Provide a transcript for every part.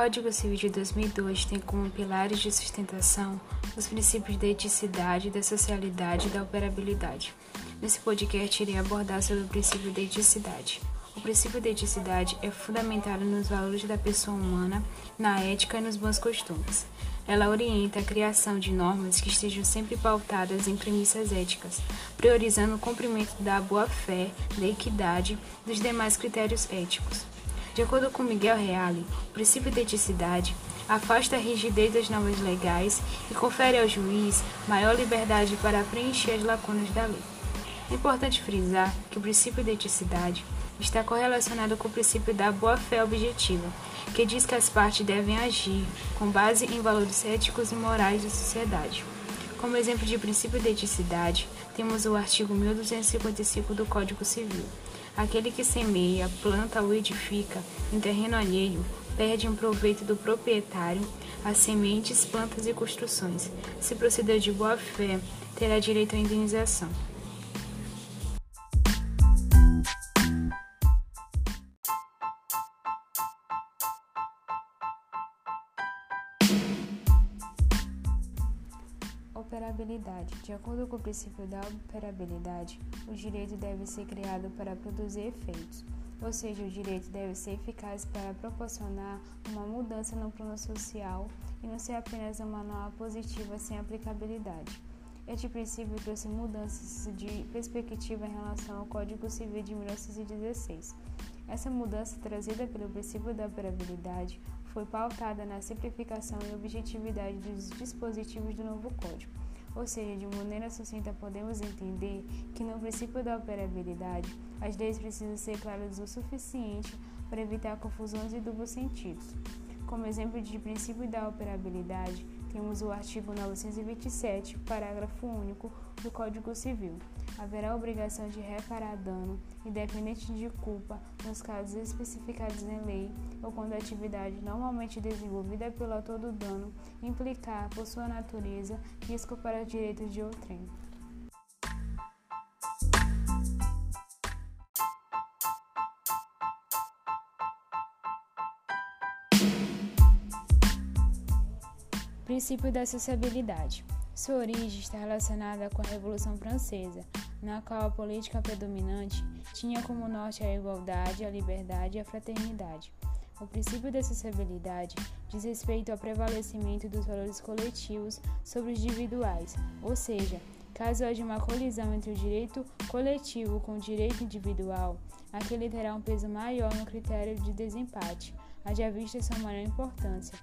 Código Civil de 2002 tem como pilares de sustentação os princípios da eticidade, da socialidade e da operabilidade. Nesse podcast, irei abordar sobre o princípio da eticidade. O princípio da eticidade é fundamentado nos valores da pessoa humana, na ética e nos bons costumes. Ela orienta a criação de normas que estejam sempre pautadas em premissas éticas, priorizando o cumprimento da boa-fé, da equidade e dos demais critérios éticos. De acordo com Miguel Reale, o princípio de eticidade afasta a rigidez das normas legais e confere ao juiz maior liberdade para preencher as lacunas da lei. É importante frisar que o princípio de eticidade está correlacionado com o princípio da boa-fé objetiva, que diz que as partes devem agir com base em valores éticos e morais da sociedade. Como exemplo de princípio de eticidade, temos o artigo 1255 do Código Civil. Aquele que semeia, planta ou edifica em terreno alheio perde em proveito do proprietário as sementes, plantas e construções. Se proceder de boa fé, terá direito à indenização. Operabilidade. De acordo com o princípio da operabilidade, o direito deve ser criado para produzir efeitos, ou seja, o direito deve ser eficaz para proporcionar uma mudança no plano social e não ser apenas uma norma positiva sem aplicabilidade. Este princípio trouxe mudanças de perspectiva em relação ao Código Civil de 1916. Essa mudança, trazida pelo princípio da operabilidade, foi pautada na simplificação e objetividade dos dispositivos do novo código. Ou seja, de maneira sucinta, podemos entender que no princípio da operabilidade, as leis precisam ser claras o suficiente para evitar confusões e duplos sentidos. Como exemplo de princípio da operabilidade, temos o artigo 927, parágrafo único do Código Civil. Haverá obrigação de reparar dano, independente de culpa, nos casos especificados em lei ou quando a atividade normalmente desenvolvida pelo autor do dano implicar, por sua natureza, risco para os direitos de outrem. Princípio da sociabilidade. Sua origem está relacionada com a Revolução Francesa, na qual a política predominante tinha como norte a igualdade, a liberdade e a fraternidade. O princípio da sociabilidade diz respeito ao prevalecimento dos valores coletivos sobre os individuais, ou seja, caso haja uma colisão entre o direito coletivo com o direito individual, aquele terá um peso maior no critério de desempate, haja vista sua maior importância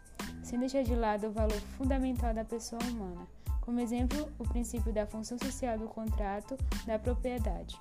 sem deixar de lado o valor fundamental da pessoa humana, como exemplo, o princípio da função social do contrato da propriedade.